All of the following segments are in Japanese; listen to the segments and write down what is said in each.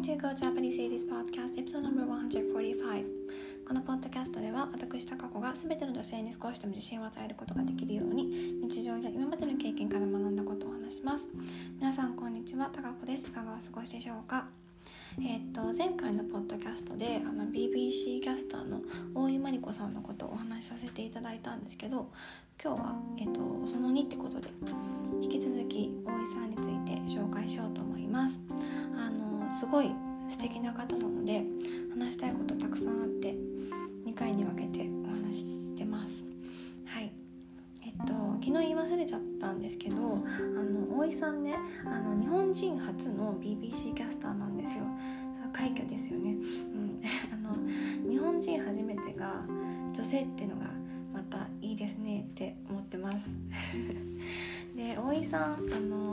listening to Go Japanese Ladies Podcast episode number 145このポッドキャストでは私高子が全ての女性に少しでも自信を与えることができるように日常や今までの経験から学んだことを話します。皆さんこんにちは。高子です。いかがお過ごしでしょうか？え、っと前回のポッドキャストであの BBC キャスターの大井真理子さんのことをお話しさせていただいたんですけど今日は、え、っとその2ってことで引き続き大井さんについて紹介しようと思います。すごい素敵な方なので話したいことたくさんあって2回に分けてお話ししてます。はい。えっと昨日言い忘れちゃったんですけどあの大井さんねあの日本人初の BBC キャスターなんですよ。それ快挙ですよね、うん、あの日本人初めてが女性っていうのがまたいいですねって思ってます。で大井さんあの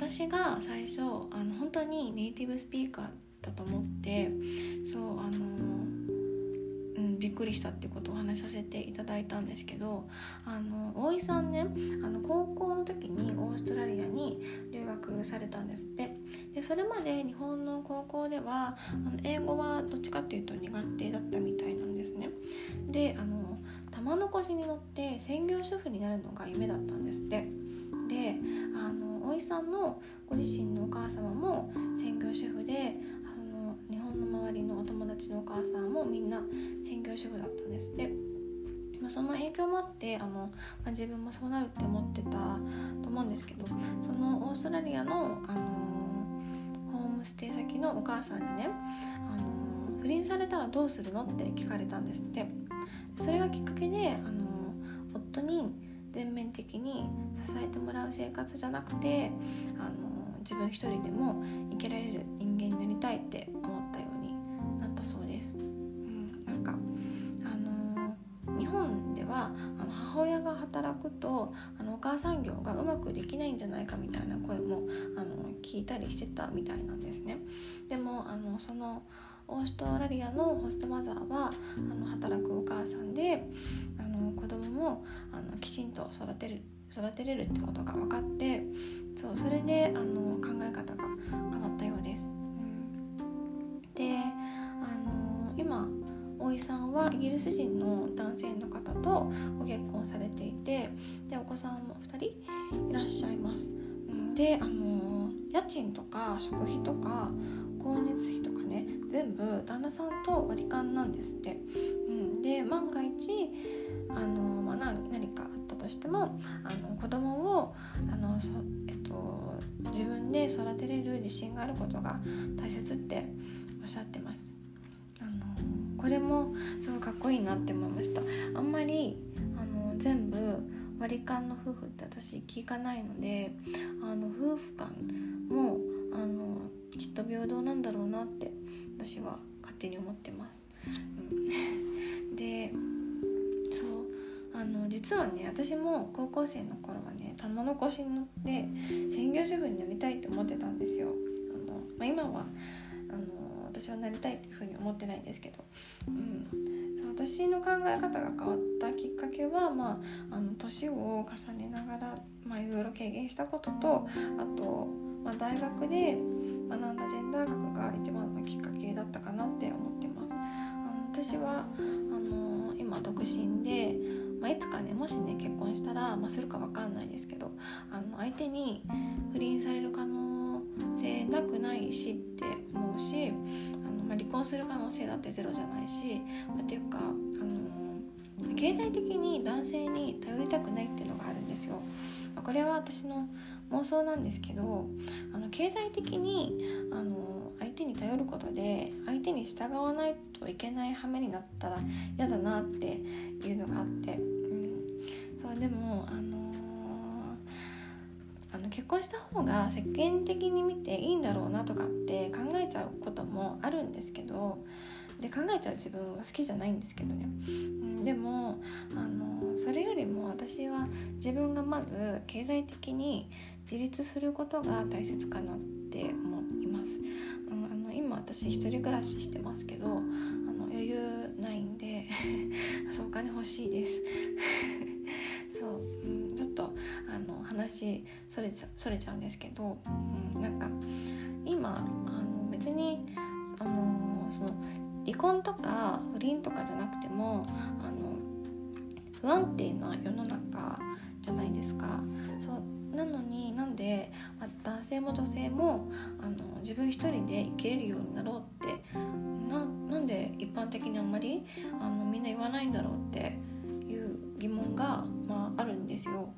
私が最初あの本当にネイティブスピーカーだと思ってそうあのうんびっくりしたっていうことをお話しさせていただいたんですけどあの大井さんねあの高校の時にオーストラリアに留学されたんですって。でそれまで日本の高校ではあの英語はどっちかっていうと苦手だったみたいなんですね。であの玉の腰に乗って専業主婦になるのが夢だったんですって。で井さんのご自身のお母様も専業主婦であの日本の周りのお友達のお母さんもみんな専業主婦だったんですって。まあ、その影響もあってあの、まあ、自分もそうなるって思ってたと思うんですけどそのオーストラリアの、あのホームステイ先のお母さんにね、あの不倫されたらどうするのって聞かれたんですって。それがきっかけで、あの夫に全面的に支えてもらう生活じゃなくて、あの自分一人でも生きられる人間になりたいって思ったようになったそうです。うん、なんかあの日本ではあの母親が働くとあのお母さん業がうまくできないんじゃないかみたいな声もあの聞いたりしてたみたいなんですね。でもあのそのオーストラリアのホストマザーはあの働くお母さんであの子供もあのきちんと育てる育てれるってことが分かってそうそれであの考え方が変わったようです。うん、であの今大井さんはイギリス人の男性の方とご結婚されていてでお子さんも2人いらっしゃいます。うん、であの家賃とか食費とか光熱費とかね全部旦那さんと割り勘なんですって。うん、で万が一あの、まあ、何かあったとしてもあの子供をあのそ、えっと、自分で育てれる自信があることが大切っておっしゃってます。あのこれもすごいかっこいいなって思いましたあんまりあの全部割り勘の夫婦って私聞かないのであの夫婦間と平等なんだろうなって私は勝手に思ってます。うん、であの実はね私も高校生の頃はね玉の腰に乗って専業主婦になりたいって思ってたんですよ。あのまあ、今はあの私はなりたいっていうふうに思ってないんですけど、うん、そう私の考え方が変わったきっかけは、まあ、あの年を重ねながら、まあ、いろいろ経験したこととあと、まあ、大学で学んだジェンダー学が一番のきっかけだったかなって思ってます。あの私はあの今独身でまあ、いつかねもしね結婚したら、まあ、するか分かんないですけどあの相手に不倫される可能性なくないしって思うしあの、まあ、離婚する可能性だってゼロじゃないし、まあ、っていうかあの経済的に男性に頼りたくないっていうのがあるんですよ。これは私の妄想なんですけどあの経済的にあの相手に頼ることで相手に従わないといけない羽目になったら嫌だなっていうのがあって、うん、そうでもあのあの結婚した方が世間的に見ていいんだろうなとかって考えちゃうこともあるんですけどで考えちゃう自分は好きじゃないんですけどね、うん、でもあのそれよりも私は自分がまず経済的に自立することが大切かなって思います、あの今私一人暮らししてますけどあの余裕ないんで そうお金欲しいです。話それそれちゃうんですけど、うん、なんか今あの別にあのその離婚とか不倫とかじゃなくてもあの不安定な世の中じゃないですかそうなのになんで、まあ、男性も女性もあの自分一人で生きれるようになろうってななんで一般的にあんまりあのみんな言わないんだろうっていう疑問が、まあ、あるんですよ。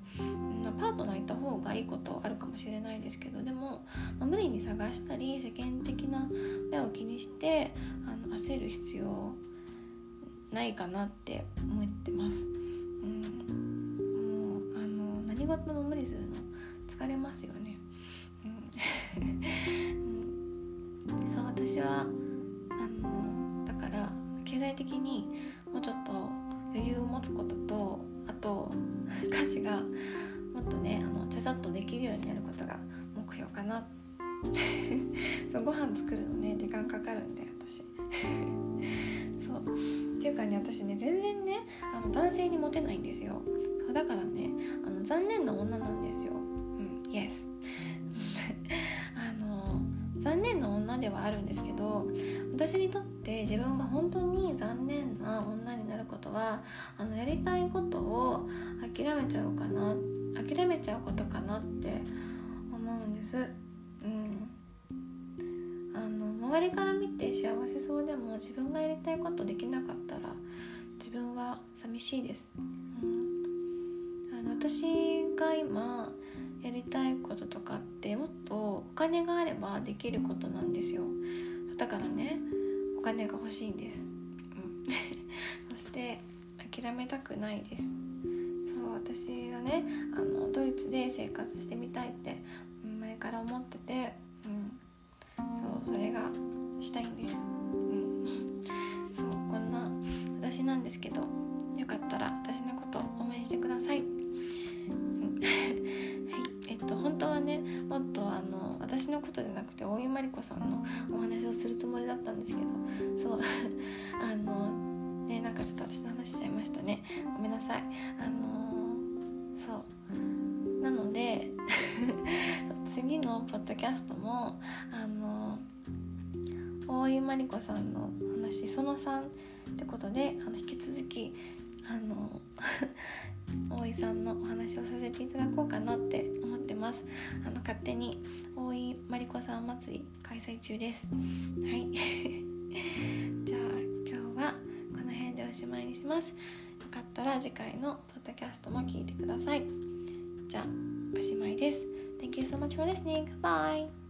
パートナーいた方がいいことあるかもしれないですけどでも、まあ、無理に探したり世間的な目を気にしてあの焦る必要ないかなって思ってます。うん、もうあの何事も無理するの疲れますよね。うん、そう私はあのだから経済的にもうちょっと余裕を持つこととあと 歌詞がっとねあのちゃちゃっとできるようになることが目標かな。そうご飯作るのね時間かかるんで私。そう。っていうかね私ね全然ねあの男性にモテないんですよ。そうだからねあの残念な女なんですよ。うん Yes あの残念な女ではあるんですけど私にとって自分が本当に残念な女になることはあのやりたいことを諦めちゃうかなって諦めちゃうことかなって思うんです。うん。あの周りから見て幸せそうでも自分がやりたいことできなかったら自分は寂しいです、うん、あの私が今やりたいこととかってもっとお金があればできることなんですよ。だからねお金が欲しいんです、うん、そして諦めたくないです。私がねあのドイツで生活してみたいって前から思ってて、うん、そうそれがしたいんです、うん、そうこんな私なんですけどよかったら私のこと応援してください、はい。えっと本当はねもっとあの私のことじゃなくて大井真理子さんのお話をするつもりだったんですけどそう。あのねなんかちょっと私の話しちゃいましたね。ごめんなさい。あのー、そう。なので 次のポッドキャストもあのー、大井真理子さんの話その3ってことであの引き続きあの 大井さんのお話をさせていただこうかなって思ってます。あの勝手に大井真理子さん祭り開催中です。はい。しますよかったら次回のポッドキャストも聞いてくださいじゃあおしまいです Thank you so much for listening. Bye!